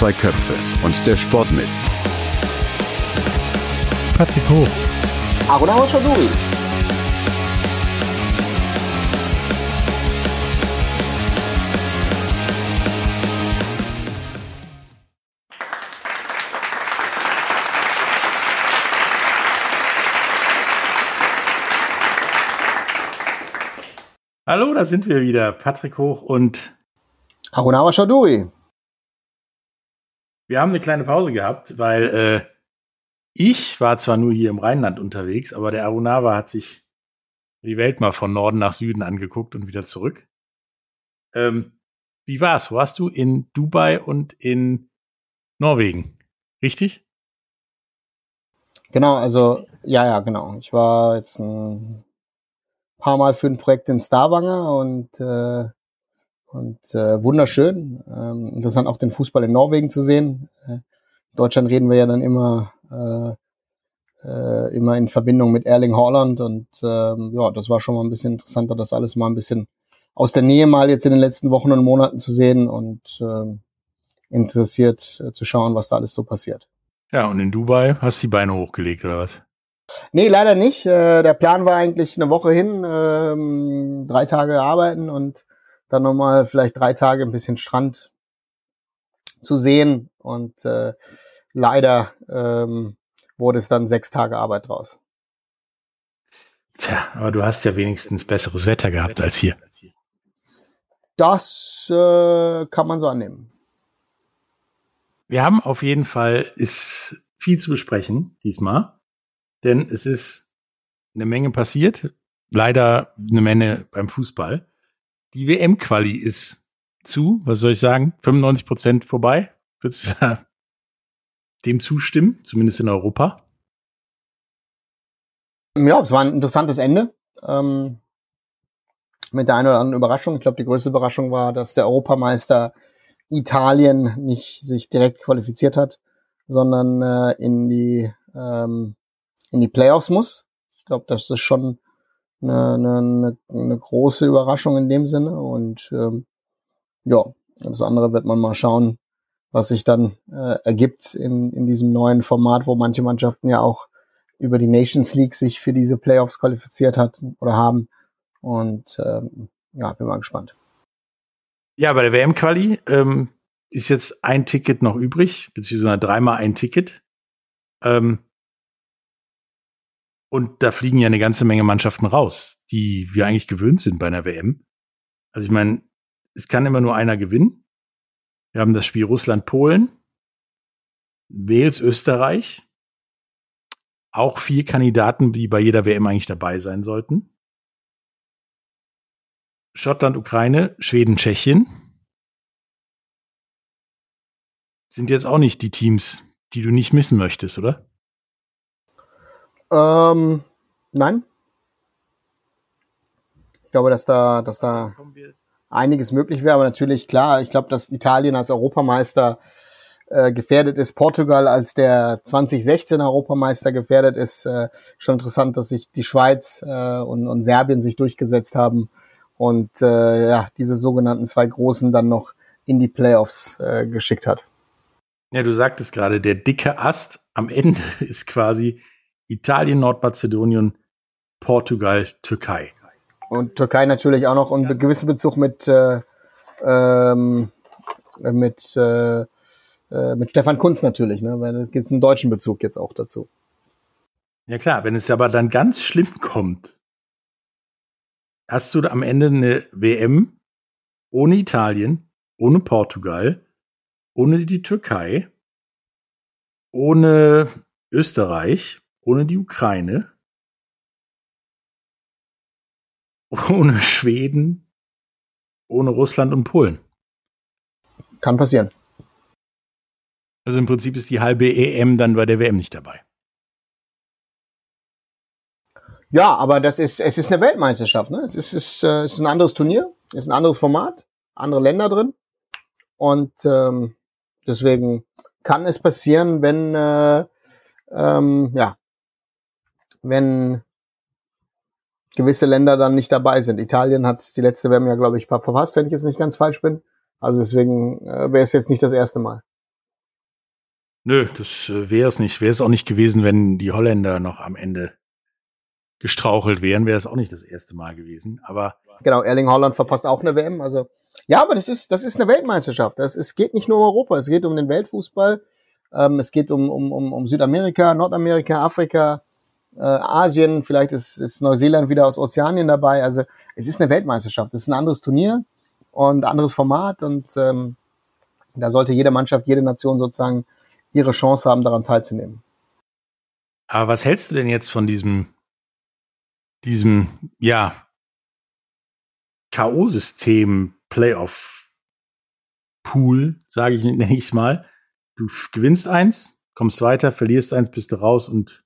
zwei Köpfe und der Sport mit Patrick Hoch, Arunama Chaudhuri. Hallo, da sind wir wieder. Patrick Hoch und Arunama Chaudhuri. Wir haben eine kleine Pause gehabt, weil äh, ich war zwar nur hier im Rheinland unterwegs, aber der Arunava hat sich die Welt mal von Norden nach Süden angeguckt und wieder zurück. Ähm, wie war's? Wo warst du? In Dubai und in Norwegen. Richtig? Genau, also, ja, ja, genau. Ich war jetzt ein paar Mal für ein Projekt in Stavanger und, äh, und äh, wunderschön. Ähm, interessant auch den Fußball in Norwegen zu sehen. Äh, in Deutschland reden wir ja dann immer, äh, äh, immer in Verbindung mit Erling Haaland und ähm, ja, das war schon mal ein bisschen interessanter, das alles mal ein bisschen aus der Nähe mal jetzt in den letzten Wochen und Monaten zu sehen und ähm, interessiert äh, zu schauen, was da alles so passiert. Ja, und in Dubai hast du die Beine hochgelegt, oder was? Nee, leider nicht. Äh, der Plan war eigentlich eine Woche hin, ähm, drei Tage arbeiten und dann nochmal vielleicht drei Tage ein bisschen Strand zu sehen. Und äh, leider ähm, wurde es dann sechs Tage Arbeit draus. Tja, aber du hast ja wenigstens besseres Wetter gehabt als hier. Das äh, kann man so annehmen. Wir haben auf jeden Fall ist viel zu besprechen diesmal, denn es ist eine Menge passiert. Leider eine Menge beim Fußball. Die WM-Quali ist zu, was soll ich sagen, 95 Prozent vorbei. Würdest du dem zustimmen, zumindest in Europa? Ja, es war ein interessantes Ende. Ähm, mit der einen oder anderen Überraschung. Ich glaube, die größte Überraschung war, dass der Europameister Italien nicht sich direkt qualifiziert hat, sondern äh, in die ähm, in die Playoffs muss. Ich glaube, das ist schon eine, eine, eine große Überraschung in dem Sinne. Und ähm, ja, das andere wird man mal schauen, was sich dann äh, ergibt in, in diesem neuen Format, wo manche Mannschaften ja auch über die Nations League sich für diese Playoffs qualifiziert hat oder haben. Und ähm, ja, bin mal gespannt. Ja, bei der WM-Quali ähm, ist jetzt ein Ticket noch übrig, beziehungsweise dreimal ein Ticket. Ähm, und da fliegen ja eine ganze Menge Mannschaften raus, die wir eigentlich gewöhnt sind bei einer WM. Also ich meine, es kann immer nur einer gewinnen. Wir haben das Spiel Russland-Polen, Wales, Österreich. Auch vier Kandidaten, die bei jeder WM eigentlich dabei sein sollten. Schottland, Ukraine, Schweden, Tschechien. Sind jetzt auch nicht die Teams, die du nicht missen möchtest, oder? Ähm, nein. Ich glaube, dass da, dass da einiges möglich wäre, aber natürlich klar, ich glaube, dass Italien als Europameister äh, gefährdet ist, Portugal als der 2016 Europameister gefährdet ist. Äh, schon interessant, dass sich die Schweiz äh, und, und Serbien sich durchgesetzt haben und äh, ja, diese sogenannten zwei Großen dann noch in die Playoffs äh, geschickt hat. Ja, du sagtest gerade, der dicke Ast am Ende ist quasi Italien, Nordmazedonien, Portugal, Türkei. Und Türkei natürlich auch noch und einen gewissen Bezug mit äh, ähm, mit äh, äh, mit Stefan Kunz natürlich, ne? Weil es gibt einen deutschen Bezug jetzt auch dazu. Ja klar, wenn es aber dann ganz schlimm kommt, hast du am Ende eine WM ohne Italien, ohne Portugal, ohne die Türkei, ohne Österreich, ohne die Ukraine, ohne Schweden, ohne Russland und Polen. Kann passieren. Also im Prinzip ist die halbe EM dann bei der WM nicht dabei. Ja, aber das ist, es ist eine Weltmeisterschaft, ne? Es ist, ist, äh, es ist ein anderes Turnier, es ist ein anderes Format, andere Länder drin. Und ähm, deswegen kann es passieren, wenn äh, ähm, ja, wenn gewisse Länder dann nicht dabei sind. Italien hat die letzte WM ja, glaube ich, verpasst, wenn ich jetzt nicht ganz falsch bin. Also deswegen äh, wäre es jetzt nicht das erste Mal. Nö, das äh, wäre es nicht. Wäre es auch nicht gewesen, wenn die Holländer noch am Ende gestrauchelt wären, wäre es auch nicht das erste Mal gewesen. Aber genau, Erling Holland verpasst auch eine WM. Also ja, aber das ist das ist eine Weltmeisterschaft. Das, es geht nicht nur um Europa, es geht um den Weltfußball. Ähm, es geht um, um, um, um Südamerika, Nordamerika, Afrika, äh, Asien. Vielleicht ist, ist Neuseeland wieder aus Ozeanien dabei. Also es ist eine Weltmeisterschaft. Es ist ein anderes Turnier und anderes Format und ähm, da sollte jede Mannschaft, jede Nation sozusagen ihre Chance haben, daran teilzunehmen. Aber was hältst du denn jetzt von diesem, diesem, ja, K.O.-System Playoff Pool, sage ich, nenne ich es mal. Du gewinnst eins, kommst weiter, verlierst eins, bist du raus und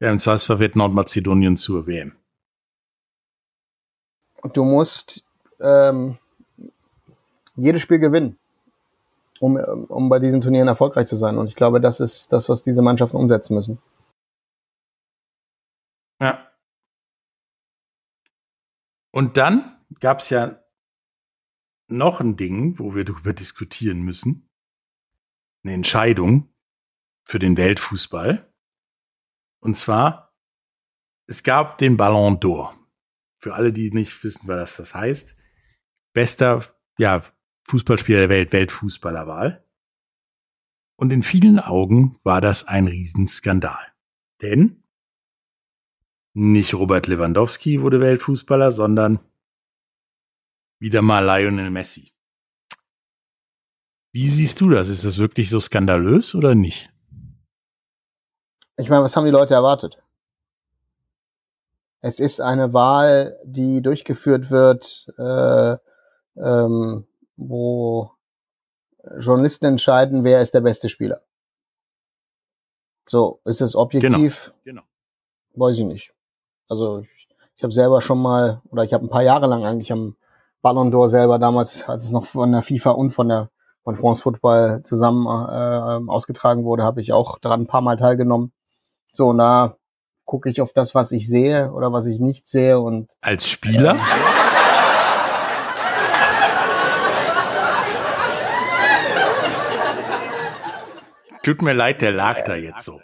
ja, im Zweifelsfall wird Nordmazedonien zur WM. Du musst ähm, jedes Spiel gewinnen, um, um bei diesen Turnieren erfolgreich zu sein. Und ich glaube, das ist das, was diese Mannschaften umsetzen müssen. Ja. Und dann gab es ja noch ein Ding, wo wir darüber diskutieren müssen. Eine Entscheidung für den Weltfußball. Und zwar, es gab den Ballon d'Or. Für alle, die nicht wissen, was das heißt. Bester, ja, Fußballspieler der Welt, Weltfußballerwahl. Und in vielen Augen war das ein Riesenskandal. Denn nicht Robert Lewandowski wurde Weltfußballer, sondern wieder mal Lionel Messi. Wie siehst du das? Ist das wirklich so skandalös oder nicht? Ich meine, was haben die Leute erwartet? Es ist eine Wahl, die durchgeführt wird, äh, ähm, wo Journalisten entscheiden, wer ist der beste Spieler. So, ist es objektiv? Genau. genau. Weiß ich nicht. Also ich, ich habe selber schon mal, oder ich habe ein paar Jahre lang eigentlich am Ballon d'Or selber damals, als es noch von der FIFA und von der von France Football zusammen äh, ausgetragen wurde, habe ich auch daran ein paar Mal teilgenommen. So, da gucke ich auf das, was ich sehe oder was ich nicht sehe und als Spieler. Äh, Tut mir leid, der lag da jetzt so.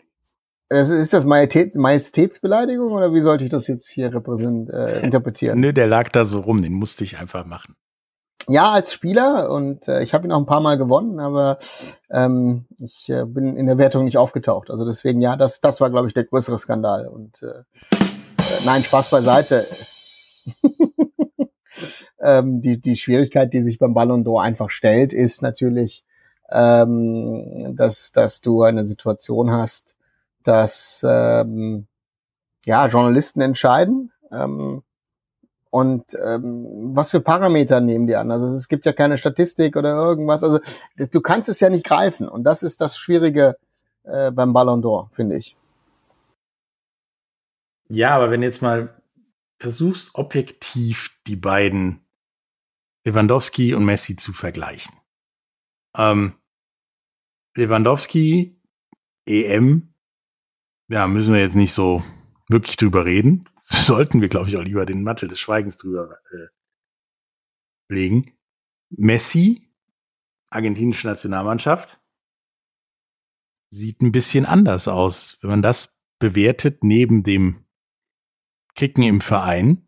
Das ist das Majestät, Majestätsbeleidigung oder wie sollte ich das jetzt hier repräsent, äh, interpretieren? Nö, der lag da so rum, den musste ich einfach machen. Ja, als Spieler und äh, ich habe ihn auch ein paar Mal gewonnen, aber ähm, ich äh, bin in der Wertung nicht aufgetaucht. Also deswegen, ja, das, das war, glaube ich, der größere Skandal. Und äh, äh, nein, Spaß beiseite. ähm, die, die Schwierigkeit, die sich beim Ballon d'Or einfach stellt, ist natürlich, ähm, dass, dass du eine Situation hast, dass ähm, ja Journalisten entscheiden ähm, und ähm, was für Parameter nehmen die an. Also es gibt ja keine Statistik oder irgendwas. Also du kannst es ja nicht greifen und das ist das Schwierige äh, beim Ballon d'Or, finde ich. Ja, aber wenn jetzt mal versuchst objektiv die beiden Lewandowski und Messi zu vergleichen. Ähm, Lewandowski EM ja, müssen wir jetzt nicht so wirklich drüber reden. Sollten wir, glaube ich, auch lieber den Mantel des Schweigens drüber äh, legen. Messi, argentinische Nationalmannschaft, sieht ein bisschen anders aus. Wenn man das bewertet neben dem Kicken im Verein,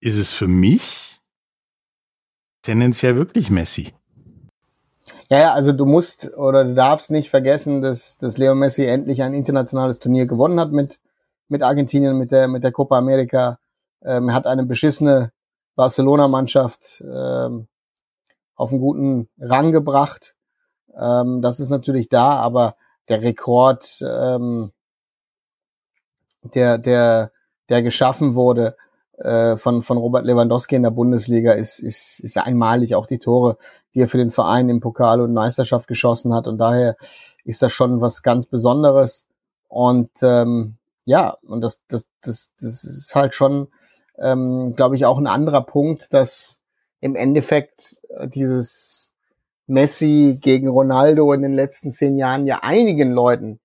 ist es für mich tendenziell wirklich Messi. Ja, ja, also du musst oder du darfst nicht vergessen, dass, dass Leo Messi endlich ein internationales Turnier gewonnen hat mit, mit Argentinien, mit der, mit der Copa America. Ähm, hat eine beschissene Barcelona-Mannschaft ähm, auf einen guten Rang gebracht. Ähm, das ist natürlich da, aber der Rekord, ähm, der, der, der geschaffen wurde, äh, von, von Robert Lewandowski in der Bundesliga ist, ist, ist einmalig auch die Tore, die er für den Verein im Pokal und Meisterschaft geschossen hat. Und daher ist das schon was ganz Besonderes. Und ähm, ja, und das, das, das, das ist halt schon, ähm, glaube ich, auch ein anderer Punkt, dass im Endeffekt äh, dieses Messi gegen Ronaldo in den letzten zehn Jahren ja einigen Leuten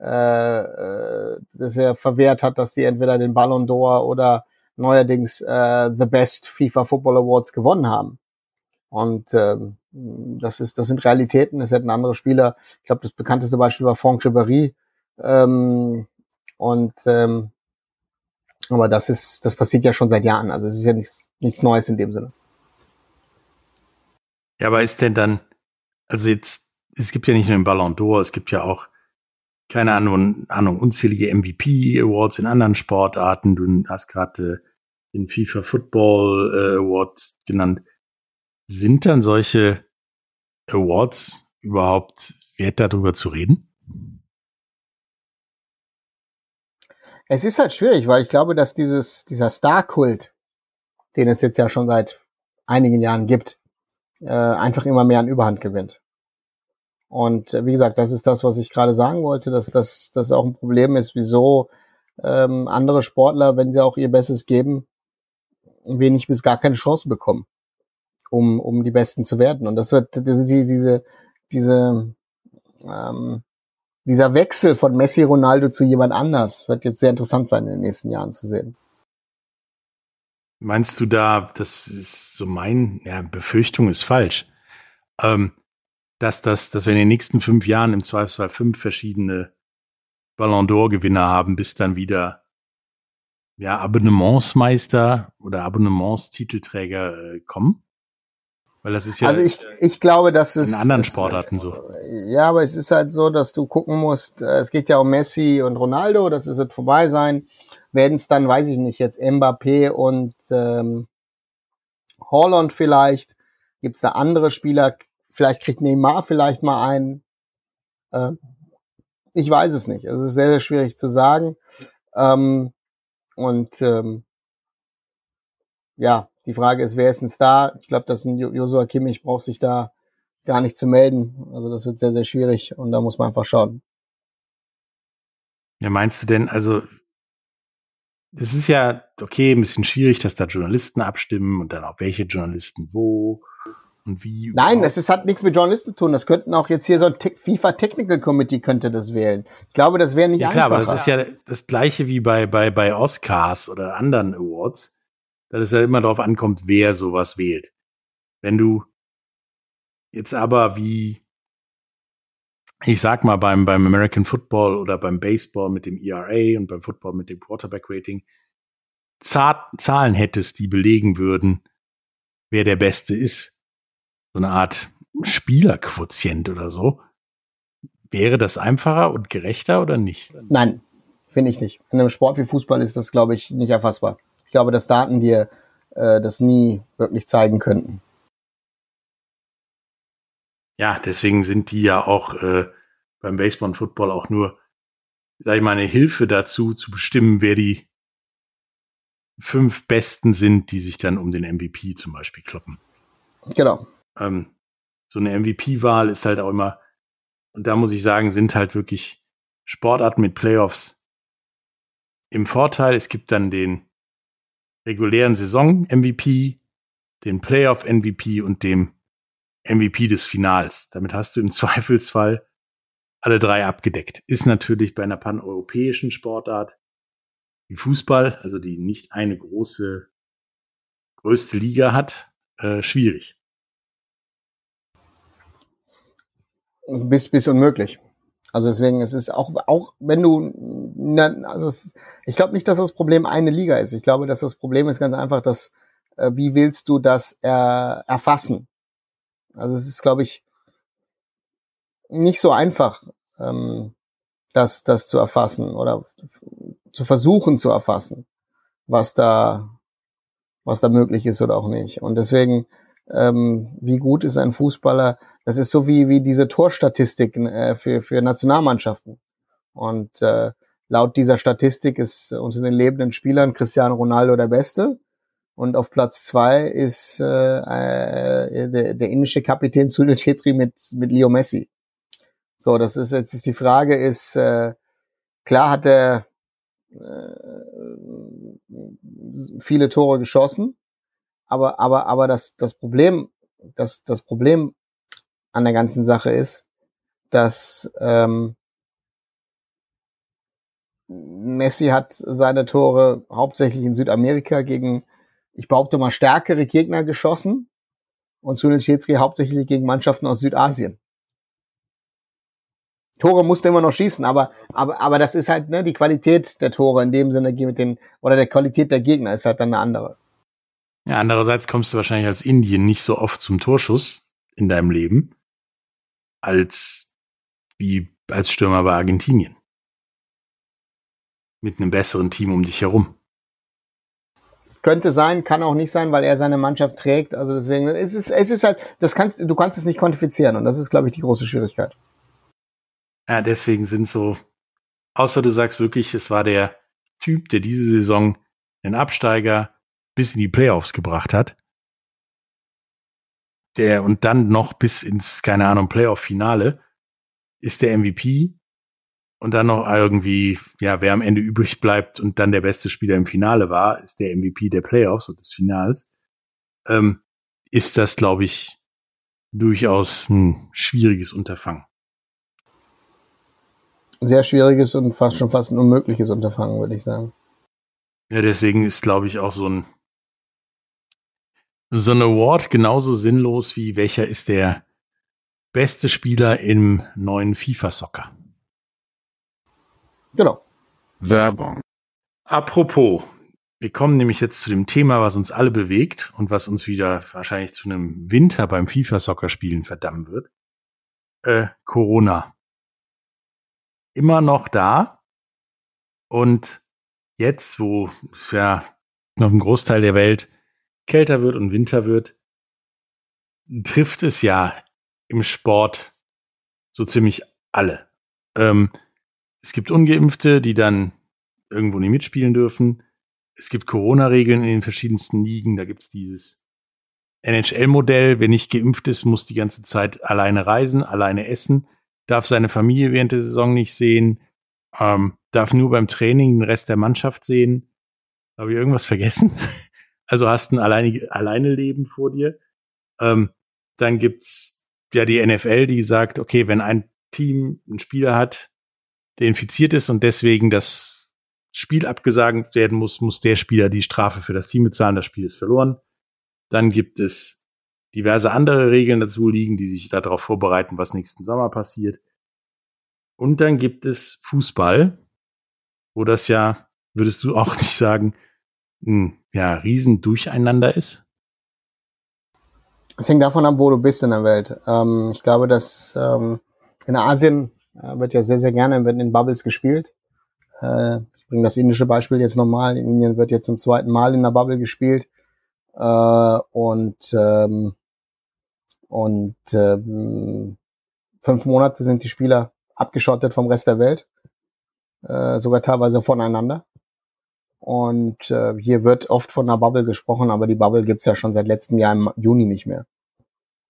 äh, äh, das er verwehrt hat, dass sie entweder den Ballon d'Or oder neuerdings äh, The Best FIFA Football Awards gewonnen haben. Und ähm, Das ist, das sind Realitäten. Es hätten andere Spieler. Ich glaube, das bekannteste Beispiel war Franck Ribéry. Ähm, und ähm, aber das ist, das passiert ja schon seit Jahren. Also es ist ja nichts, nichts Neues in dem Sinne. Ja, aber ist denn dann, also jetzt, es gibt ja nicht nur den Ballon d'Or, es gibt ja auch, keine Ahnung, Ahnung unzählige MVP-Awards in anderen Sportarten. Du hast gerade äh, den FIFA Football äh, Award genannt. Sind dann solche Awards überhaupt wert, darüber zu reden? Es ist halt schwierig, weil ich glaube, dass dieses, dieser Star-Kult, den es jetzt ja schon seit einigen Jahren gibt, äh, einfach immer mehr an Überhand gewinnt. Und äh, wie gesagt, das ist das, was ich gerade sagen wollte, dass das dass auch ein Problem ist, wieso ähm, andere Sportler, wenn sie auch ihr Bestes geben, wenig bis gar keine Chance bekommen, um, um die Besten zu werden. Und das wird diese, diese, diese ähm, dieser Wechsel von Messi Ronaldo zu jemand anders wird jetzt sehr interessant sein in den nächsten Jahren zu sehen. Meinst du da, das ist so mein, ja, Befürchtung ist falsch, ähm, dass das, dass wir in den nächsten fünf Jahren im Zweifelsfall fünf verschiedene Ballon d'Or Gewinner haben, bis dann wieder ja Abonnementsmeister oder Abonnementstitelträger äh, kommen? Weil das ist ja also ich, ich glaube, dass es in anderen Sportarten so. Ja, aber es ist halt so, dass du gucken musst, äh, es geht ja um Messi und Ronaldo, das ist jetzt vorbei sein. Werden es dann, weiß ich nicht, jetzt Mbappé und ähm, Holland vielleicht? Gibt es da andere Spieler? Vielleicht kriegt Neymar vielleicht mal einen. Äh, ich weiß es nicht. Es ist sehr, sehr schwierig zu sagen. Ähm, und ähm, ja, die Frage ist, wer ist ein Star? Ich glaube, dass ein Joshua Kimmich braucht sich da gar nicht zu melden. Also das wird sehr, sehr schwierig und da muss man einfach schauen. Ja, meinst du denn, also es ist ja okay, ein bisschen schwierig, dass da Journalisten abstimmen und dann auch welche Journalisten wo und wie. Nein, es hat nichts mit Journalisten zu tun. Das könnten auch jetzt hier so ein FIFA Technical Committee könnte das wählen. Ich glaube, das wäre nicht ja, klar, einfacher. aber das ist ja das gleiche wie bei, bei, bei Oscars oder anderen Awards dass es ja immer darauf ankommt, wer sowas wählt. Wenn du jetzt aber wie, ich sag mal, beim, beim American Football oder beim Baseball mit dem ERA und beim Football mit dem Quarterback Rating Zahlen hättest, die belegen würden, wer der Beste ist, so eine Art Spielerquotient oder so, wäre das einfacher und gerechter oder nicht? Nein, finde ich nicht. In einem Sport wie Fußball ist das, glaube ich, nicht erfassbar. Ich glaube, dass Daten dir äh, das nie wirklich zeigen könnten. Ja, deswegen sind die ja auch äh, beim Baseball und Football auch nur, sag ich mal, eine Hilfe dazu, zu bestimmen, wer die fünf Besten sind, die sich dann um den MVP zum Beispiel kloppen. Genau. Ähm, so eine MVP-Wahl ist halt auch immer, und da muss ich sagen, sind halt wirklich Sportarten mit Playoffs im Vorteil. Es gibt dann den regulären Saison MVP, den Playoff MVP und dem MVP des Finals. Damit hast du im Zweifelsfall alle drei abgedeckt. Ist natürlich bei einer paneuropäischen Sportart wie Fußball, also die nicht eine große, größte Liga hat, äh, schwierig. Bis, bis unmöglich. Also deswegen, es ist auch, auch wenn du, also es, ich glaube nicht, dass das Problem eine Liga ist. Ich glaube, dass das Problem ist ganz einfach, dass, äh, wie willst du das er, erfassen? Also es ist, glaube ich, nicht so einfach, ähm, das, das zu erfassen oder zu versuchen zu erfassen, was da, was da möglich ist oder auch nicht. Und deswegen, ähm, wie gut ist ein Fußballer, das ist so wie, wie diese Torstatistiken äh, für, für Nationalmannschaften. Und äh, laut dieser Statistik ist unter den lebenden Spielern Cristiano Ronaldo der Beste. Und auf Platz zwei ist äh, äh, der, der indische Kapitän Sunil Chetri mit, mit Leo Messi. So, das ist jetzt ist die Frage ist, äh, klar hat er äh, viele Tore geschossen, aber, aber, aber das, das Problem, das, das Problem an der ganzen Sache ist, dass ähm, Messi hat seine Tore hauptsächlich in Südamerika gegen, ich behaupte mal, stärkere Gegner geschossen. und Sunil Chetri hauptsächlich gegen Mannschaften aus Südasien. Tore musste immer noch schießen, aber, aber, aber das ist halt, ne, die Qualität der Tore in dem Sinne mit den, oder der Qualität der Gegner ist halt dann eine andere. Ja, andererseits kommst du wahrscheinlich als Indien nicht so oft zum Torschuss in deinem Leben als wie als Stürmer bei Argentinien. Mit einem besseren Team um dich herum. Könnte sein, kann auch nicht sein, weil er seine Mannschaft trägt. Also deswegen, es ist, es ist halt, das kannst, du kannst es nicht quantifizieren und das ist, glaube ich, die große Schwierigkeit. Ja, deswegen sind so, außer du sagst wirklich, es war der Typ, der diese Saison den Absteiger bis in die Playoffs gebracht hat. Der und dann noch bis ins, keine Ahnung, Playoff-Finale ist der MVP und dann noch irgendwie, ja, wer am Ende übrig bleibt und dann der beste Spieler im Finale war, ist der MVP der Playoffs und des Finals, ähm, ist das, glaube ich, durchaus ein schwieriges Unterfangen. Sehr schwieriges und fast schon fast ein unmögliches Unterfangen, würde ich sagen. Ja, deswegen ist, glaube ich, auch so ein so ein Award genauso sinnlos wie welcher ist der beste Spieler im neuen FIFA Soccer. Genau. Werbung. Apropos, wir kommen nämlich jetzt zu dem Thema, was uns alle bewegt und was uns wieder wahrscheinlich zu einem Winter beim FIFA-Soccer-Spielen verdammen wird. Äh, Corona. Immer noch da. Und jetzt, wo es ja noch ein Großteil der Welt kälter wird und Winter wird, trifft es ja im Sport so ziemlich alle. Ähm, es gibt Ungeimpfte, die dann irgendwo nicht mitspielen dürfen. Es gibt Corona-Regeln in den verschiedensten Ligen. Da gibt's dieses NHL-Modell. Wer nicht geimpft ist, muss die ganze Zeit alleine reisen, alleine essen, darf seine Familie während der Saison nicht sehen, ähm, darf nur beim Training den Rest der Mannschaft sehen. Habe ich irgendwas vergessen? Also hast ein alleine, alleine Leben vor dir. Ähm, dann gibt's ja die NFL, die sagt, okay, wenn ein Team einen Spieler hat, der infiziert ist und deswegen das Spiel abgesagt werden muss, muss der Spieler die Strafe für das Team bezahlen. Das Spiel ist verloren. Dann gibt es diverse andere Regeln dazu liegen, die sich darauf vorbereiten, was nächsten Sommer passiert. Und dann gibt es Fußball, wo das ja, würdest du auch nicht sagen, ein ja, riesen Durcheinander ist? Es hängt davon ab, wo du bist in der Welt. Ähm, ich glaube, dass ähm, in Asien äh, wird ja sehr, sehr gerne wird in Bubbles gespielt. Äh, ich bringe das indische Beispiel jetzt nochmal. In Indien wird jetzt zum zweiten Mal in der Bubble gespielt. Äh, und ähm, und ähm, fünf Monate sind die Spieler abgeschottet vom Rest der Welt, äh, sogar teilweise voneinander. Und äh, hier wird oft von einer Bubble gesprochen, aber die Bubble gibt's ja schon seit letztem Jahr im Juni nicht mehr.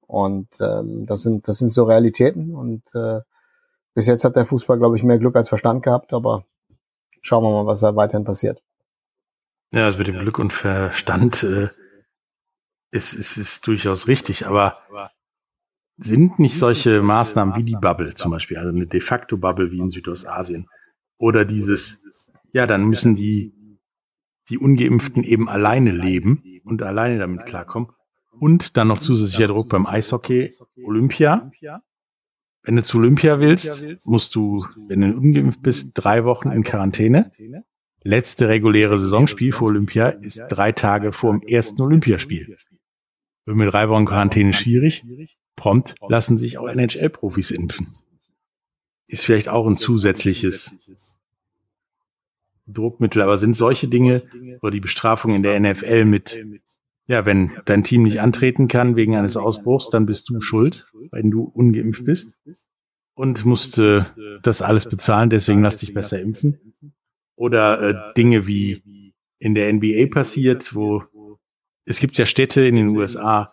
Und ähm, das sind das sind so Realitäten und äh, bis jetzt hat der Fußball, glaube ich, mehr Glück als Verstand gehabt, aber schauen wir mal, was da weiterhin passiert. Ja, also mit dem Glück und Verstand äh, ist, ist, ist durchaus richtig, aber sind nicht solche Maßnahmen wie die Bubble zum Beispiel, also eine de facto Bubble wie in Südostasien oder dieses, ja, dann müssen die, die Ungeimpften eben alleine leben und alleine damit klarkommen und dann noch zusätzlicher Druck beim Eishockey Olympia wenn du zu Olympia willst, musst du, wenn du ungeimpft bist, drei Wochen in Quarantäne. Letzte reguläre Saisonspiel für Olympia ist drei Tage vor dem ersten Olympiaspiel. Wird mit drei Wochen Quarantäne schwierig. Prompt lassen sich auch NHL-Profis impfen. Ist vielleicht auch ein zusätzliches Druckmittel, aber sind solche Dinge oder die Bestrafung in der NFL mit ja, wenn dein Team nicht antreten kann wegen eines Ausbruchs, dann bist du schuld, wenn du ungeimpft bist und musst äh, das alles bezahlen, deswegen lass dich besser impfen. Oder äh, Dinge wie in der NBA passiert, wo es gibt ja Städte in den USA,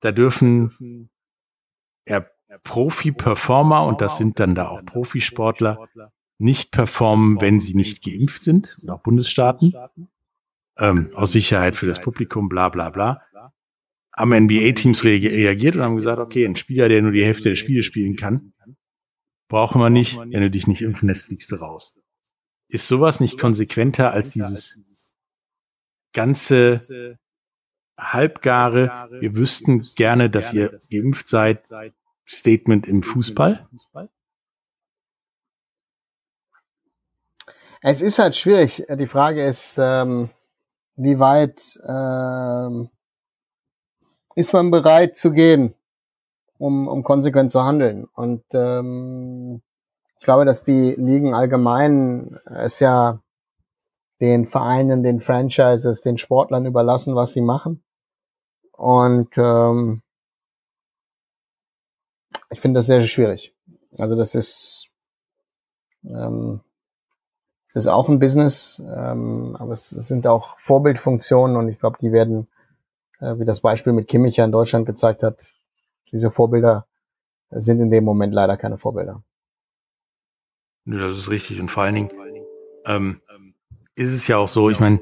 da dürfen ja, Profi-Performer, und das sind dann da auch Profisportler, nicht performen, wenn sie nicht geimpft sind, und auch Bundesstaaten. ähm, aus Sicherheit für das Publikum, bla bla bla. Haben NBA-Teams reagiert und haben gesagt, okay, ein Spieler, der nur die Hälfte der Spiele spielen kann, brauchen wir nicht. Wenn du dich nicht impfen lässt, fliegst du raus. Ist sowas nicht konsequenter als dieses ganze halbgare, wir wüssten gerne, dass ihr geimpft seid, Statement im Fußball? Es ist halt schwierig. Die Frage ist, ähm, wie weit ähm, ist man bereit zu gehen, um, um konsequent zu handeln? Und ähm, ich glaube, dass die Ligen allgemein es ja den Vereinen, den Franchises, den Sportlern überlassen, was sie machen. Und ähm, ich finde das sehr, sehr schwierig. Also das ist ähm, das ist auch ein Business, ähm, aber es, es sind auch Vorbildfunktionen und ich glaube, die werden, äh, wie das Beispiel mit Kimmich ja in Deutschland gezeigt hat, diese Vorbilder sind in dem Moment leider keine Vorbilder. Nö, das ist richtig und vor allen Dingen ähm, ist es ja auch so, ich meine,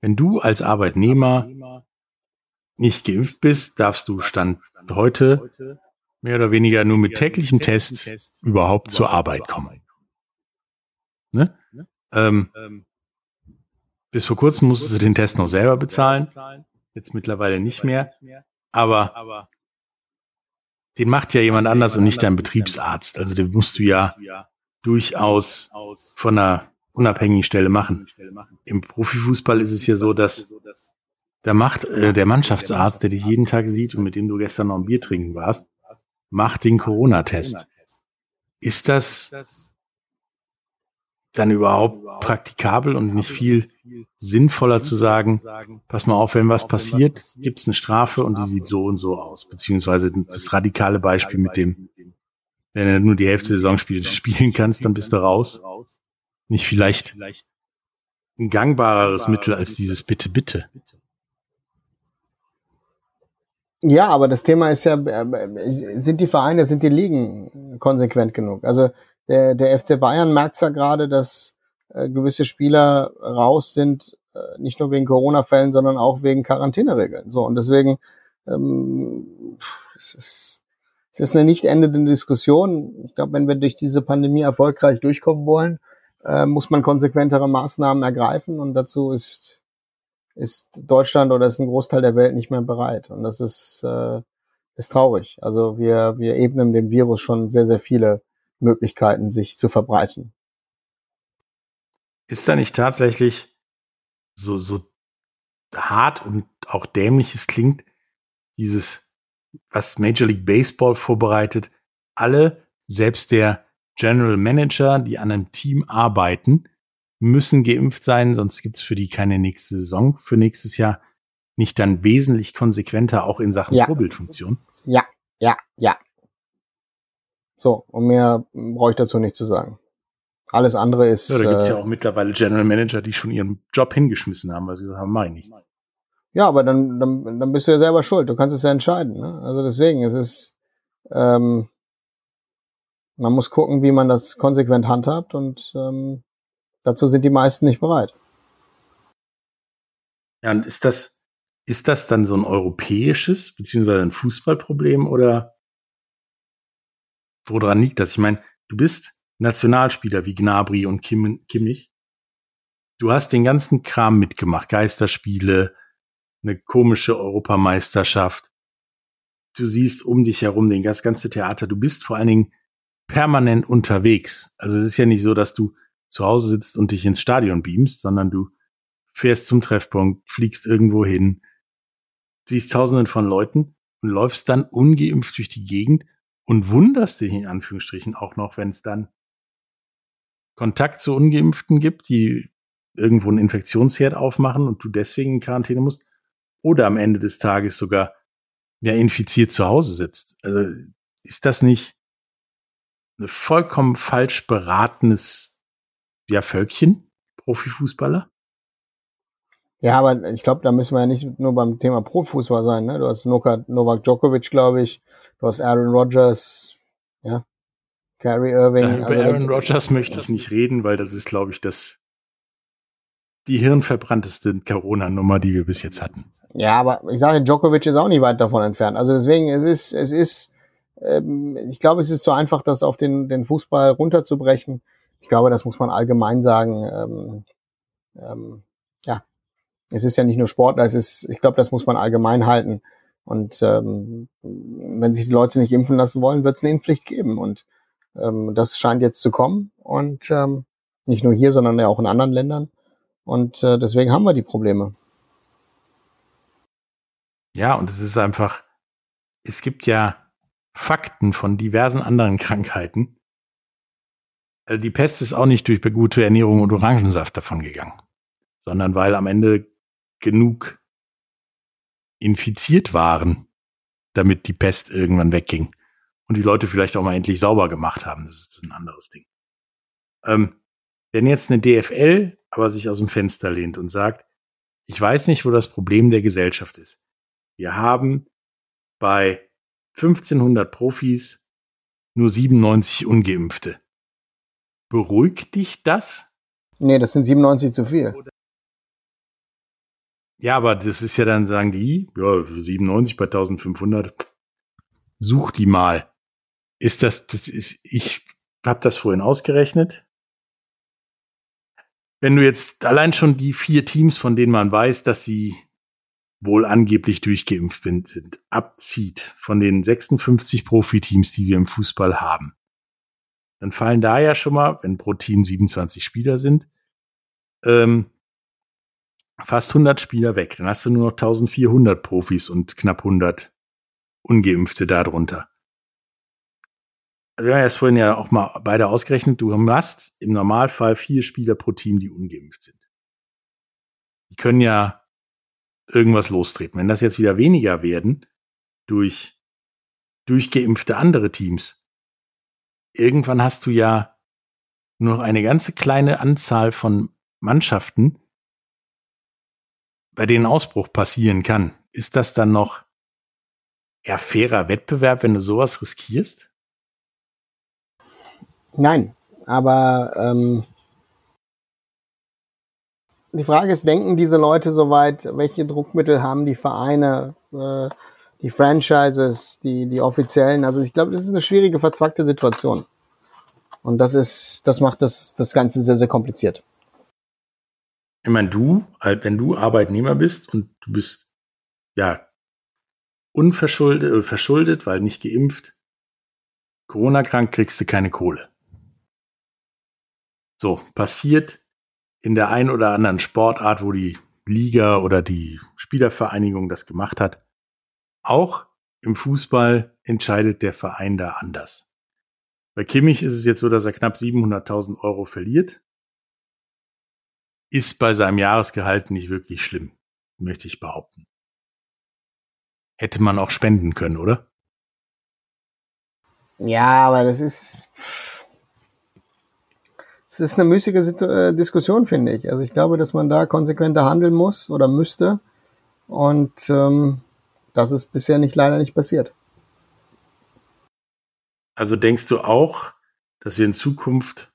wenn du als Arbeitnehmer nicht geimpft bist, darfst du Stand heute mehr oder weniger nur mit täglichen Tests überhaupt zur Arbeit kommen. Ne? Ähm, bis vor kurzem musstest du den Test noch selber bezahlen, jetzt mittlerweile nicht mehr, aber den macht ja jemand anders und nicht dein Betriebsarzt. Also den musst du ja durchaus von einer unabhängigen Stelle machen. Im Profifußball ist es ja so, dass da macht äh, der Mannschaftsarzt, der dich jeden Tag sieht und mit dem du gestern noch ein Bier trinken warst, macht den Corona-Test. Ist das dann überhaupt praktikabel und nicht viel sinnvoller zu sagen, pass mal auf, wenn was passiert, gibt's eine Strafe und die sieht so und so aus. Beziehungsweise das radikale Beispiel mit dem, wenn du nur die Hälfte der Saison spielen kannst, dann bist du raus. Nicht vielleicht ein gangbareres Mittel als dieses Bitte, bitte. Ja, aber das Thema ist ja, äh, sind die Vereine, sind die Ligen konsequent genug? Also der, der FC Bayern merkt ja gerade, dass äh, gewisse Spieler raus sind, äh, nicht nur wegen Corona-Fällen, sondern auch wegen Quarantäneregeln. So, und deswegen ähm, es ist, es ist eine nicht endende Diskussion. Ich glaube, wenn wir durch diese Pandemie erfolgreich durchkommen wollen, äh, muss man konsequentere Maßnahmen ergreifen und dazu ist ist Deutschland oder ist ein Großteil der Welt nicht mehr bereit. Und das ist, äh, ist traurig. Also wir, wir ebnen dem Virus schon sehr, sehr viele Möglichkeiten, sich zu verbreiten. Ist da nicht tatsächlich so, so hart und auch dämlich es klingt, dieses, was Major League Baseball vorbereitet, alle, selbst der General Manager, die an einem Team arbeiten, müssen geimpft sein, sonst gibt's für die keine nächste Saison für nächstes Jahr. Nicht dann wesentlich konsequenter auch in Sachen ja. Vorbildfunktion? Ja, ja, ja. So, und mehr brauche ich dazu nicht zu sagen. Alles andere ist. Ja, da gibt's äh, ja auch mittlerweile General Manager, die schon ihren Job hingeschmissen haben, weil sie gesagt haben, mach ich nicht. Ja, aber dann, dann, dann bist du ja selber schuld. Du kannst es ja entscheiden. Ne? Also deswegen, es ist, ähm, man muss gucken, wie man das konsequent handhabt und ähm, Dazu sind die meisten nicht bereit. Ja, und ist das, ist das dann so ein europäisches, beziehungsweise ein Fußballproblem oder woran liegt das? Ich meine, du bist Nationalspieler wie Gnabry und Kim, Kimmich. Du hast den ganzen Kram mitgemacht, Geisterspiele, eine komische Europameisterschaft. Du siehst um dich herum den das ganze Theater. Du bist vor allen Dingen permanent unterwegs. Also es ist ja nicht so, dass du zu Hause sitzt und dich ins Stadion beamst, sondern du fährst zum Treffpunkt, fliegst irgendwo hin, siehst tausenden von Leuten und läufst dann ungeimpft durch die Gegend und wunderst dich in Anführungsstrichen auch noch, wenn es dann Kontakt zu Ungeimpften gibt, die irgendwo einen Infektionsherd aufmachen und du deswegen in Quarantäne musst oder am Ende des Tages sogar ja infiziert zu Hause sitzt. Also ist das nicht ein vollkommen falsch beratenes ja, Völkchen, Profifußballer. Ja, aber ich glaube, da müssen wir ja nicht nur beim Thema Profifußball sein. Ne? Du hast Novak Djokovic, glaube ich. Du hast Aaron Rodgers, ja, Kyrie Irving. Ja, über also, Aaron Rodgers möchte ich nicht reden, weil das ist, glaube ich, das die hirnverbrannteste Corona-Nummer, die wir bis jetzt hatten. Ja, aber ich sage, Djokovic ist auch nicht weit davon entfernt. Also deswegen, es ist, es ist, ähm, ich glaube, es ist zu einfach, das auf den, den Fußball runterzubrechen ich glaube, das muss man allgemein sagen. Ähm, ähm, es ist ja nicht nur Sportler, es ist, ich glaube, das muss man allgemein halten. Und ähm, wenn sich die Leute nicht impfen lassen wollen, wird es eine Impfpflicht geben. Und ähm, das scheint jetzt zu kommen. Und ähm, nicht nur hier, sondern ja auch in anderen Ländern. Und äh, deswegen haben wir die Probleme. Ja, und es ist einfach, es gibt ja Fakten von diversen anderen Krankheiten. Also die Pest ist auch nicht durch gute Ernährung und Orangensaft davon gegangen, sondern weil am Ende genug infiziert waren, damit die Pest irgendwann wegging und die Leute vielleicht auch mal endlich sauber gemacht haben. Das ist ein anderes Ding. Ähm, wenn jetzt eine DFL aber sich aus dem Fenster lehnt und sagt, ich weiß nicht, wo das Problem der Gesellschaft ist. Wir haben bei 1500 Profis nur 97 Ungeimpfte. Beruhigt dich das? Nee, das sind 97 zu viel. Ja, aber das ist ja dann, sagen die, ja, 97 bei 1500, such die mal. Ist das, das ist, ich habe das vorhin ausgerechnet. Wenn du jetzt allein schon die vier Teams, von denen man weiß, dass sie wohl angeblich durchgeimpft sind, abzieht von den 56 Profiteams, die wir im Fußball haben, dann fallen da ja schon mal, wenn pro Team 27 Spieler sind, ähm, fast 100 Spieler weg. Dann hast du nur noch 1400 Profis und knapp 100 Ungeimpfte darunter. Also wir haben ja es vorhin ja auch mal beide ausgerechnet. Du hast im Normalfall vier Spieler pro Team, die ungeimpft sind. Die können ja irgendwas lostreten. Wenn das jetzt wieder weniger werden durch durchgeimpfte andere Teams, irgendwann hast du ja nur noch eine ganze kleine Anzahl von Mannschaften, bei denen Ausbruch passieren kann, ist das dann noch eher fairer Wettbewerb, wenn du sowas riskierst? Nein, aber ähm, die Frage ist, denken diese Leute soweit, welche Druckmittel haben die Vereine, äh, die Franchises, die, die offiziellen? Also ich glaube, das ist eine schwierige, verzwackte Situation. Und das ist, das macht das, das Ganze sehr, sehr kompliziert ich meine, du, halt, wenn du Arbeitnehmer bist und du bist, ja, unverschuldet, äh, verschuldet, weil nicht geimpft, Corona-krank, kriegst du keine Kohle. So, passiert in der ein oder anderen Sportart, wo die Liga oder die Spielervereinigung das gemacht hat. Auch im Fußball entscheidet der Verein da anders. Bei Kimmich ist es jetzt so, dass er knapp 700.000 Euro verliert ist bei seinem Jahresgehalt nicht wirklich schlimm, möchte ich behaupten. Hätte man auch spenden können, oder? Ja, aber das ist, das ist eine müßige äh, Diskussion, finde ich. Also ich glaube, dass man da konsequenter handeln muss oder müsste. Und ähm, das ist bisher nicht leider nicht passiert. Also denkst du auch, dass wir in Zukunft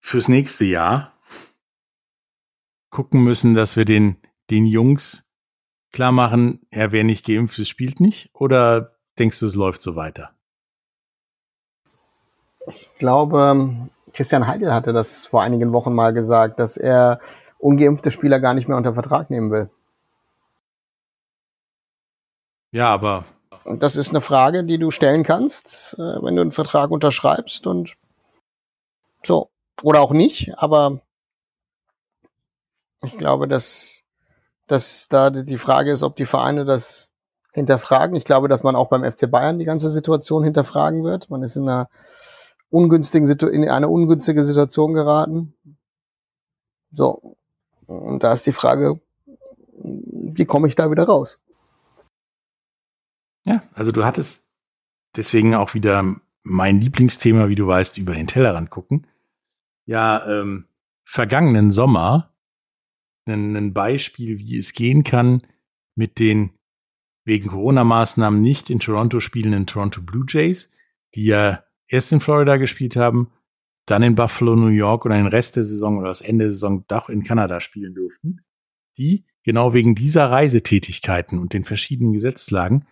fürs nächste Jahr gucken müssen, dass wir den, den Jungs klar machen, ja, wer nicht geimpft ist, spielt nicht? Oder denkst du, es läuft so weiter? Ich glaube, Christian Heidel hatte das vor einigen Wochen mal gesagt, dass er ungeimpfte Spieler gar nicht mehr unter Vertrag nehmen will. Ja, aber. Und das ist eine Frage, die du stellen kannst, äh, wenn du einen Vertrag unterschreibst und so. Oder auch nicht, aber ich glaube, dass, dass da die Frage ist, ob die Vereine das hinterfragen. Ich glaube, dass man auch beim FC Bayern die ganze Situation hinterfragen wird. Man ist in einer ungünstigen Situ in eine ungünstige Situation geraten. So. Und da ist die Frage, wie komme ich da wieder raus? Ja, also du hattest deswegen auch wieder mein Lieblingsthema, wie du weißt, über den Tellerrand gucken. Ja, ähm, vergangenen Sommer ein, ein Beispiel, wie es gehen kann mit den wegen Corona-Maßnahmen nicht in Toronto spielenden Toronto Blue Jays, die ja erst in Florida gespielt haben, dann in Buffalo, New York und den Rest der Saison oder das Ende der Saison doch in Kanada spielen durften, die genau wegen dieser Reisetätigkeiten und den verschiedenen Gesetzlagen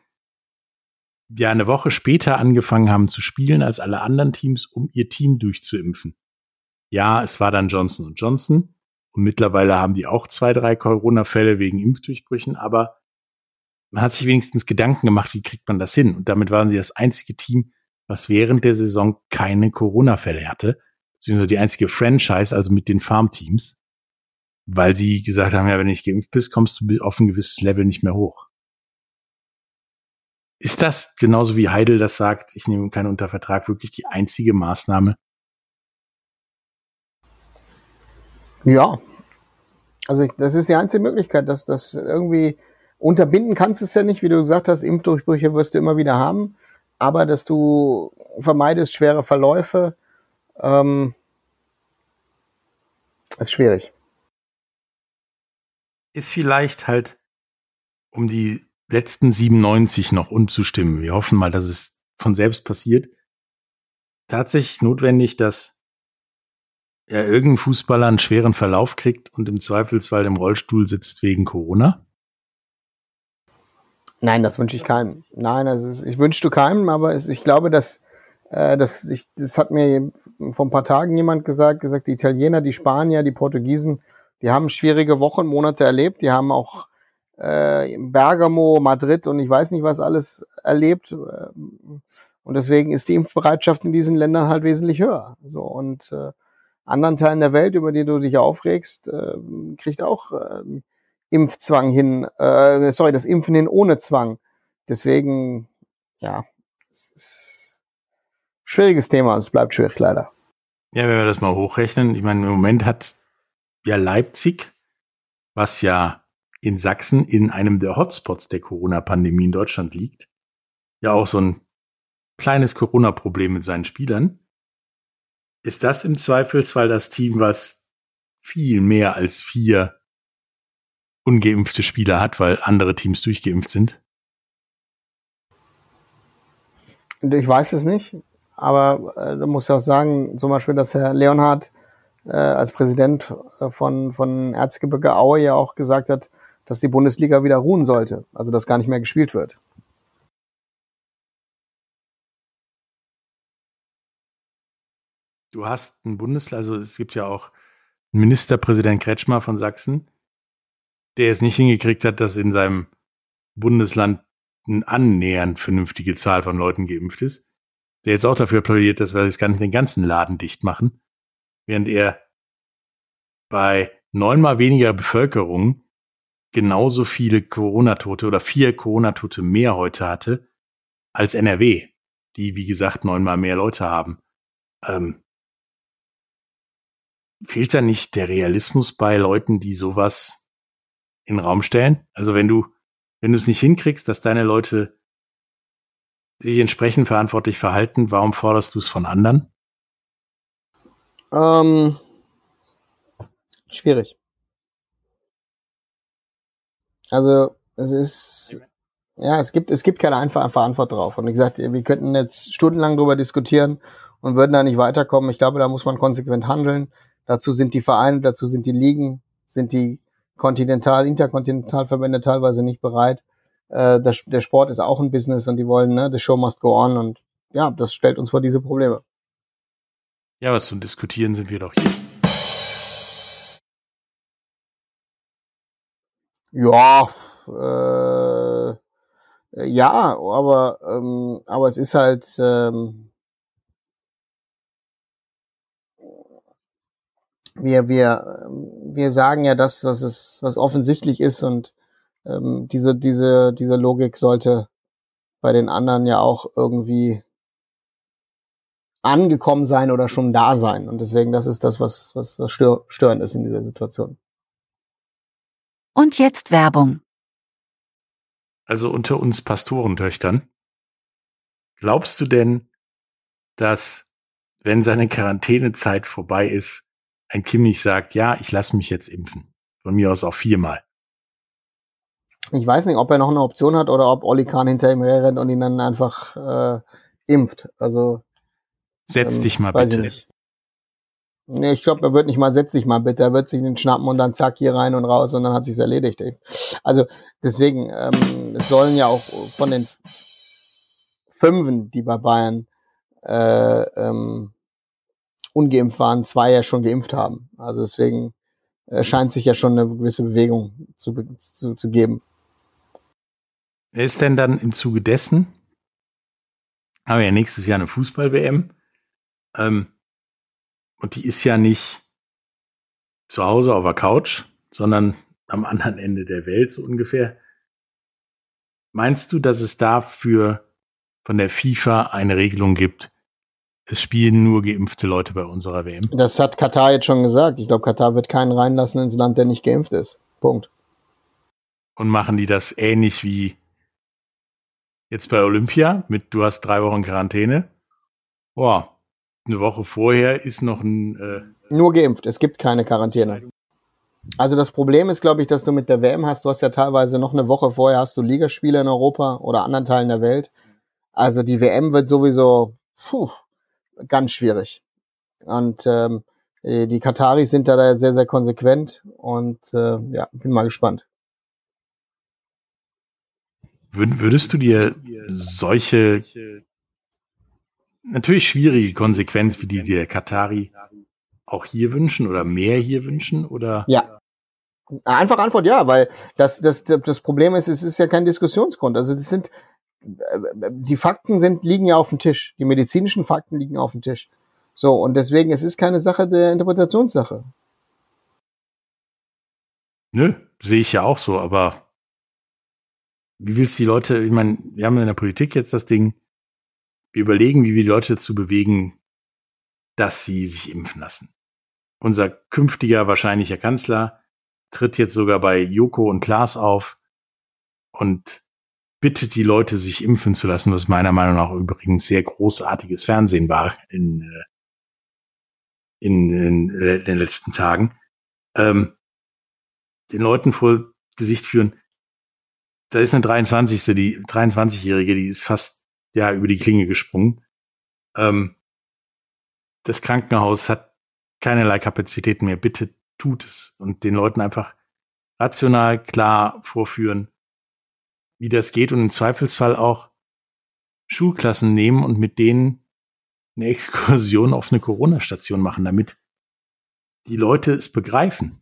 ja eine Woche später angefangen haben zu spielen als alle anderen Teams, um ihr Team durchzuimpfen. Ja, es war dann Johnson Johnson, Und mittlerweile haben die auch zwei, drei Corona-Fälle wegen Impfdurchbrüchen, aber man hat sich wenigstens Gedanken gemacht, wie kriegt man das hin? Und damit waren sie das einzige Team, was während der Saison keine Corona-Fälle hatte, beziehungsweise die einzige Franchise, also mit den Farmteams, weil sie gesagt haben, ja, wenn du nicht geimpft bist, kommst du auf ein gewisses Level nicht mehr hoch. Ist das genauso wie Heidel das sagt, ich nehme keinen unter Vertrag, wirklich die einzige Maßnahme? Ja. Also das ist die einzige Möglichkeit, dass das irgendwie unterbinden kannst es ja nicht, wie du gesagt hast, Impfdurchbrüche wirst du immer wieder haben, aber dass du vermeidest schwere Verläufe, ähm, ist schwierig. Ist vielleicht halt, um die letzten 97 noch umzustimmen, wir hoffen mal, dass es von selbst passiert, tatsächlich notwendig, dass ja irgendein Fußballer einen schweren Verlauf kriegt und im Zweifelsfall im Rollstuhl sitzt wegen Corona? Nein, das wünsche ich keinem. Nein, also ich wünsche du keinem, aber es, ich glaube, dass äh, das, ich, das hat mir vor ein paar Tagen jemand gesagt, gesagt, die Italiener, die Spanier, die Portugiesen, die haben schwierige Wochen, Monate erlebt, die haben auch äh, Bergamo, Madrid und ich weiß nicht was alles erlebt. Und deswegen ist die Impfbereitschaft in diesen Ländern halt wesentlich höher. So und äh, anderen Teilen der Welt, über die du dich aufregst, äh, kriegt auch äh, Impfzwang hin, äh, sorry, das Impfen hin ohne Zwang. Deswegen, ja, es ist schwieriges Thema, es bleibt schwierig leider. Ja, wenn wir das mal hochrechnen, ich meine, im Moment hat ja Leipzig, was ja in Sachsen in einem der Hotspots der Corona-Pandemie in Deutschland liegt, ja auch so ein kleines Corona-Problem mit seinen Spielern. Ist das im Zweifelsfall das Team, was viel mehr als vier ungeimpfte Spieler hat, weil andere Teams durchgeimpft sind? Ich weiß es nicht, aber äh, da muss ich auch sagen, zum Beispiel, dass Herr Leonhardt äh, als Präsident äh, von, von Erzgebirge Aue ja auch gesagt hat, dass die Bundesliga wieder ruhen sollte, also dass gar nicht mehr gespielt wird. Du hast ein Bundesland, also es gibt ja auch Ministerpräsident Kretschmer von Sachsen, der es nicht hingekriegt hat, dass in seinem Bundesland eine annähernd vernünftige Zahl von Leuten geimpft ist, der jetzt auch dafür plädiert, dass wir das Ganze den ganzen Laden dicht machen, während er bei neunmal weniger Bevölkerung genauso viele Corona-Tote oder vier Corona-Tote mehr heute hatte als NRW, die, wie gesagt, neunmal mehr Leute haben. Ähm, fehlt da nicht der Realismus bei Leuten, die sowas in den Raum stellen? Also wenn du, wenn du es nicht hinkriegst, dass deine Leute sich entsprechend verantwortlich verhalten, warum forderst du es von anderen? Ähm, schwierig. Also es ist ja, es gibt es gibt keine einfache Antwort drauf. Und wie gesagt, wir könnten jetzt stundenlang darüber diskutieren und würden da nicht weiterkommen. Ich glaube, da muss man konsequent handeln. Dazu sind die Vereine, dazu sind die Ligen, sind die Kontinental, Interkontinentalverbände teilweise nicht bereit. Äh, das, der Sport ist auch ein Business und die wollen, ne, the show must go on und ja, das stellt uns vor diese Probleme. Ja, was zum Diskutieren sind wir doch hier. Ja, äh, ja, aber ähm, aber es ist halt ähm, wir, wir, wir sagen ja das, was es, was offensichtlich ist und ähm, diese, diese, diese Logik sollte bei den anderen ja auch irgendwie angekommen sein oder schon da sein. Und deswegen, das ist das, was, was, was stör, störend ist in dieser Situation. Und jetzt Werbung. Also unter uns Pastorentöchtern. Glaubst du denn, dass, wenn seine Quarantänezeit vorbei ist, ein Kimmich sagt, ja, ich lasse mich jetzt impfen. Von mir aus auch viermal. Ich weiß nicht, ob er noch eine Option hat oder ob Oli Kahn hinter ihm rennt und ihn dann einfach äh, impft. Also setz ähm, dich mal bitte. Ich nicht. Nee, ich glaube, er wird nicht mal setz dich mal bitte. Er wird sich den schnappen und dann zack hier rein und raus und dann hat sich's erledigt. Ey. Also deswegen, ähm, es sollen ja auch von den Fünfen, die bei Bayern äh, ähm, ungeimpft waren, zwei ja schon geimpft haben. Also deswegen äh, scheint sich ja schon eine gewisse Bewegung zu, zu, zu geben. Ist denn dann im Zuge dessen, haben wir ja nächstes Jahr eine Fußball-WM, ähm, und die ist ja nicht zu Hause auf der Couch, sondern am anderen Ende der Welt so ungefähr. Meinst du, dass es dafür von der FIFA eine Regelung gibt, es spielen nur geimpfte Leute bei unserer WM? Das hat Katar jetzt schon gesagt. Ich glaube, Katar wird keinen reinlassen ins Land, der nicht geimpft ist. Punkt. Und machen die das ähnlich wie jetzt bei Olympia mit du hast drei Wochen Quarantäne? Boah, eine Woche vorher ist noch ein äh, nur geimpft. Es gibt keine Quarantäne. Also das Problem ist, glaube ich, dass du mit der WM hast, du hast ja teilweise noch eine Woche vorher hast du Ligaspiele in Europa oder anderen Teilen der Welt. Also die WM wird sowieso puh, ganz schwierig. Und ähm, die Kataris sind da sehr, sehr konsequent und äh, ja, bin mal gespannt. Würdest du dir solche natürlich schwierige Konsequenz wie die der Katari auch hier wünschen oder mehr hier wünschen oder? Ja. Einfach Antwort ja, weil das, das, das Problem ist, es ist ja kein Diskussionsgrund. Also das sind, die Fakten sind, liegen ja auf dem Tisch. Die medizinischen Fakten liegen auf dem Tisch. So, und deswegen, es ist keine Sache der Interpretationssache. Nö, sehe ich ja auch so, aber wie willst die Leute, ich meine, wir haben in der Politik jetzt das Ding, wir überlegen, wie wir die Leute dazu bewegen, dass sie sich impfen lassen. Unser künftiger wahrscheinlicher Kanzler tritt jetzt sogar bei Joko und Klaas auf und bittet die Leute, sich impfen zu lassen, was meiner Meinung nach übrigens sehr großartiges Fernsehen war in, äh, in, in, in den letzten Tagen, ähm, den Leuten vor Gesicht führen, da ist eine 23. die 23-Jährige, die ist fast ja über die Klinge gesprungen. Ähm, das Krankenhaus hat keinerlei Kapazitäten mehr. Bitte tut es und den Leuten einfach rational klar vorführen, wie das geht und im Zweifelsfall auch Schulklassen nehmen und mit denen eine Exkursion auf eine Corona-Station machen, damit die Leute es begreifen.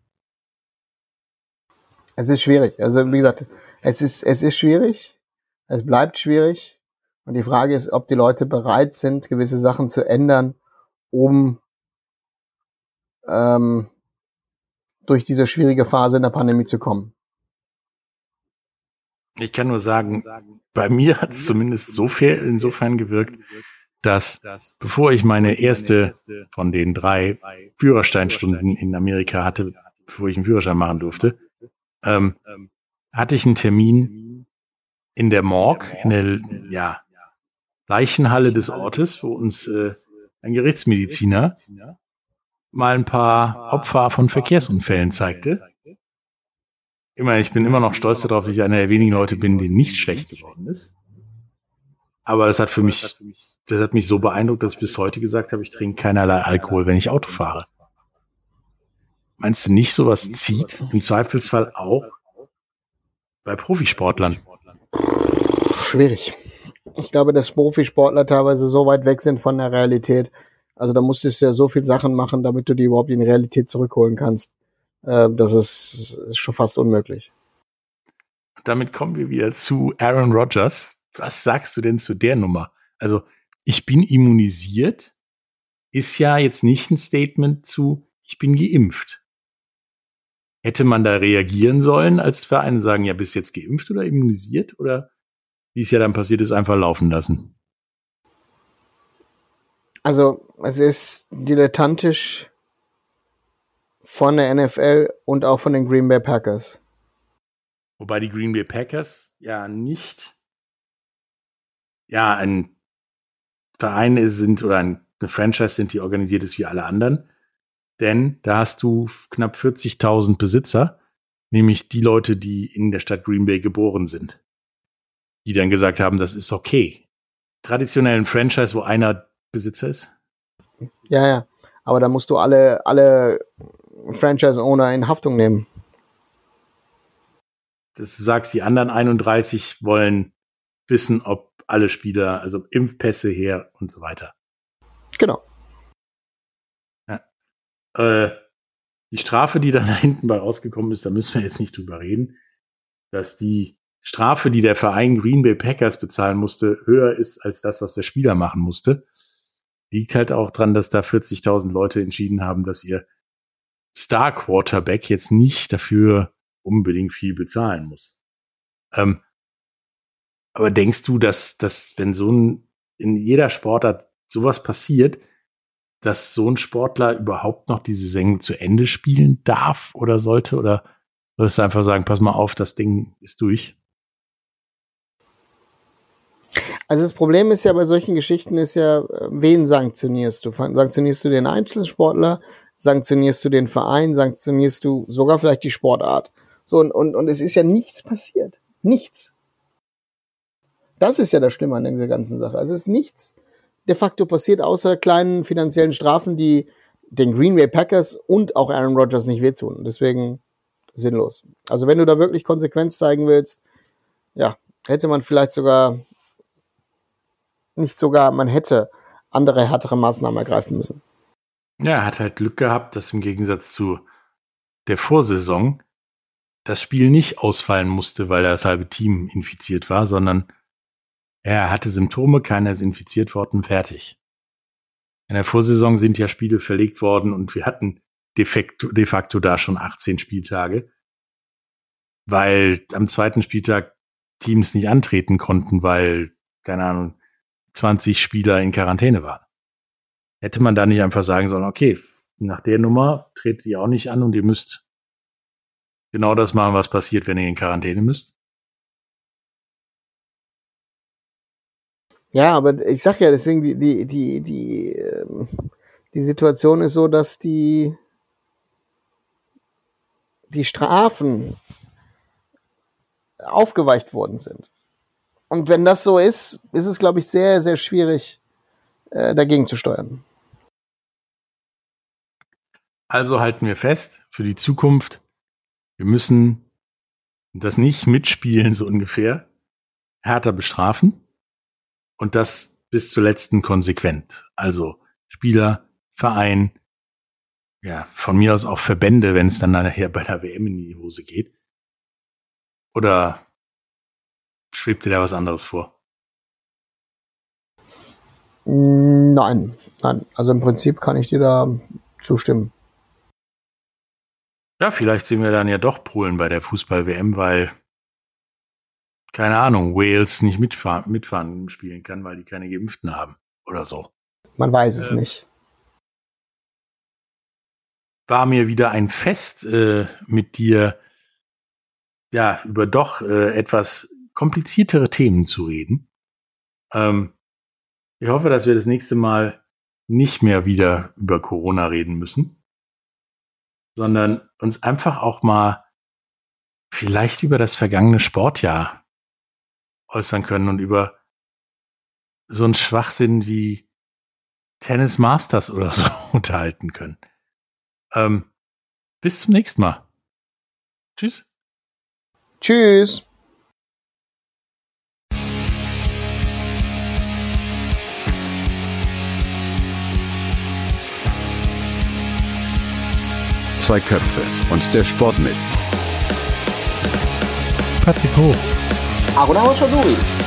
Es ist schwierig. Also wie gesagt, es ist, es ist schwierig. Es bleibt schwierig. Und die Frage ist, ob die Leute bereit sind, gewisse Sachen zu ändern, um ähm, durch diese schwierige Phase in der Pandemie zu kommen. Ich kann nur sagen, bei mir hat es zumindest so viel, insofern gewirkt, dass bevor ich meine erste von den drei Führersteinstunden in Amerika hatte, bevor ich einen Führerschein machen durfte, ähm, hatte ich einen Termin in der Morgue, in der ja, Leichenhalle des Ortes, wo uns äh, ein Gerichtsmediziner mal ein paar Opfer von Verkehrsunfällen zeigte. Immer, ich bin immer noch stolz darauf, dass ich einer der wenigen Leute bin, die nicht schlecht geworden ist. Aber das hat für mich, das hat mich so beeindruckt, dass ich bis heute gesagt habe, ich trinke keinerlei Alkohol, wenn ich Auto fahre. Meinst du nicht, sowas zieht? Im Zweifelsfall auch bei Profisportlern? Schwierig. Ich glaube, dass Profisportler teilweise so weit weg sind von der Realität. Also da musstest du ja so viel Sachen machen, damit du die überhaupt in die Realität zurückholen kannst. Äh, das ist, ist schon fast unmöglich. Damit kommen wir wieder zu Aaron Rodgers. Was sagst du denn zu der Nummer? Also, ich bin immunisiert, ist ja jetzt nicht ein Statement zu, ich bin geimpft. Hätte man da reagieren sollen als Verein sagen, ja, bist jetzt geimpft oder immunisiert? Oder wie es ja dann passiert ist, einfach laufen lassen? Also, es ist dilettantisch von der NFL und auch von den Green Bay Packers. Wobei die Green Bay Packers ja nicht ja ein Verein sind oder eine Franchise sind, die organisiert ist wie alle anderen. Denn da hast du knapp 40.000 Besitzer, nämlich die Leute, die in der Stadt Green Bay geboren sind die dann gesagt haben, das ist okay. Traditionellen Franchise, wo einer Besitzer ist? Ja, ja. Aber da musst du alle, alle Franchise-Owner in Haftung nehmen. Das du sagst, die anderen 31 wollen wissen, ob alle Spieler, also Impfpässe her und so weiter. Genau. Ja. Äh, die Strafe, die dann da hinten bei rausgekommen ist, da müssen wir jetzt nicht drüber reden, dass die Strafe, die der Verein Green Bay Packers bezahlen musste, höher ist als das, was der Spieler machen musste. Liegt halt auch dran, dass da 40.000 Leute entschieden haben, dass ihr Star Quarterback jetzt nicht dafür unbedingt viel bezahlen muss. Ähm, aber denkst du, dass, dass wenn so ein, in jeder Sportart sowas passiert, dass so ein Sportler überhaupt noch diese Sänge zu Ende spielen darf oder sollte? Oder würdest du einfach sagen, pass mal auf, das Ding ist durch? Also das Problem ist ja bei solchen Geschichten ist ja, wen sanktionierst du? Sanktionierst du den Einzelsportler? Sanktionierst du den Verein? Sanktionierst du sogar vielleicht die Sportart? So, und, und, und es ist ja nichts passiert. Nichts. Das ist ja das Schlimme an der ganzen Sache. Also es ist nichts de facto passiert, außer kleinen finanziellen Strafen, die den Green Bay Packers und auch Aaron Rodgers nicht wehtun. Deswegen sinnlos. Also wenn du da wirklich Konsequenz zeigen willst, ja, hätte man vielleicht sogar nicht sogar, man hätte andere härtere Maßnahmen ergreifen müssen. Ja, er hat halt Glück gehabt, dass im Gegensatz zu der Vorsaison das Spiel nicht ausfallen musste, weil das halbe Team infiziert war, sondern er hatte Symptome, keiner ist infiziert worden, fertig. In der Vorsaison sind ja Spiele verlegt worden und wir hatten de facto, de facto da schon 18 Spieltage, weil am zweiten Spieltag Teams nicht antreten konnten, weil, keine Ahnung, 20 Spieler in Quarantäne waren. Hätte man da nicht einfach sagen sollen, okay, nach der Nummer tretet ihr auch nicht an und ihr müsst genau das machen, was passiert, wenn ihr in Quarantäne müsst? Ja, aber ich sag ja, deswegen die, die, die, die, ähm, die Situation ist so, dass die, die Strafen aufgeweicht worden sind. Und wenn das so ist, ist es, glaube ich, sehr, sehr schwierig, äh, dagegen zu steuern. Also halten wir fest, für die Zukunft, wir müssen das nicht mitspielen, so ungefähr, härter bestrafen und das bis zur letzten konsequent. Also Spieler, Verein, ja, von mir aus auch Verbände, wenn es dann nachher bei der WM in die Hose geht. Oder schwebt dir da was anderes vor? Nein, nein. Also im Prinzip kann ich dir da zustimmen. Ja, vielleicht sehen wir dann ja doch Polen bei der Fußball-WM, weil keine Ahnung, Wales nicht mitfahren, mitfahren spielen kann, weil die keine Geimpften haben oder so. Man weiß es äh, nicht. War mir wieder ein Fest äh, mit dir, ja, über doch äh, etwas kompliziertere Themen zu reden. Ähm, ich hoffe, dass wir das nächste Mal nicht mehr wieder über Corona reden müssen, sondern uns einfach auch mal vielleicht über das vergangene Sportjahr äußern können und über so einen Schwachsinn wie Tennis Masters oder so unterhalten können. Ähm, bis zum nächsten Mal. Tschüss. Tschüss. Zwei Köpfe und der Sport mit Patrick Hoch. alguna ocho dubis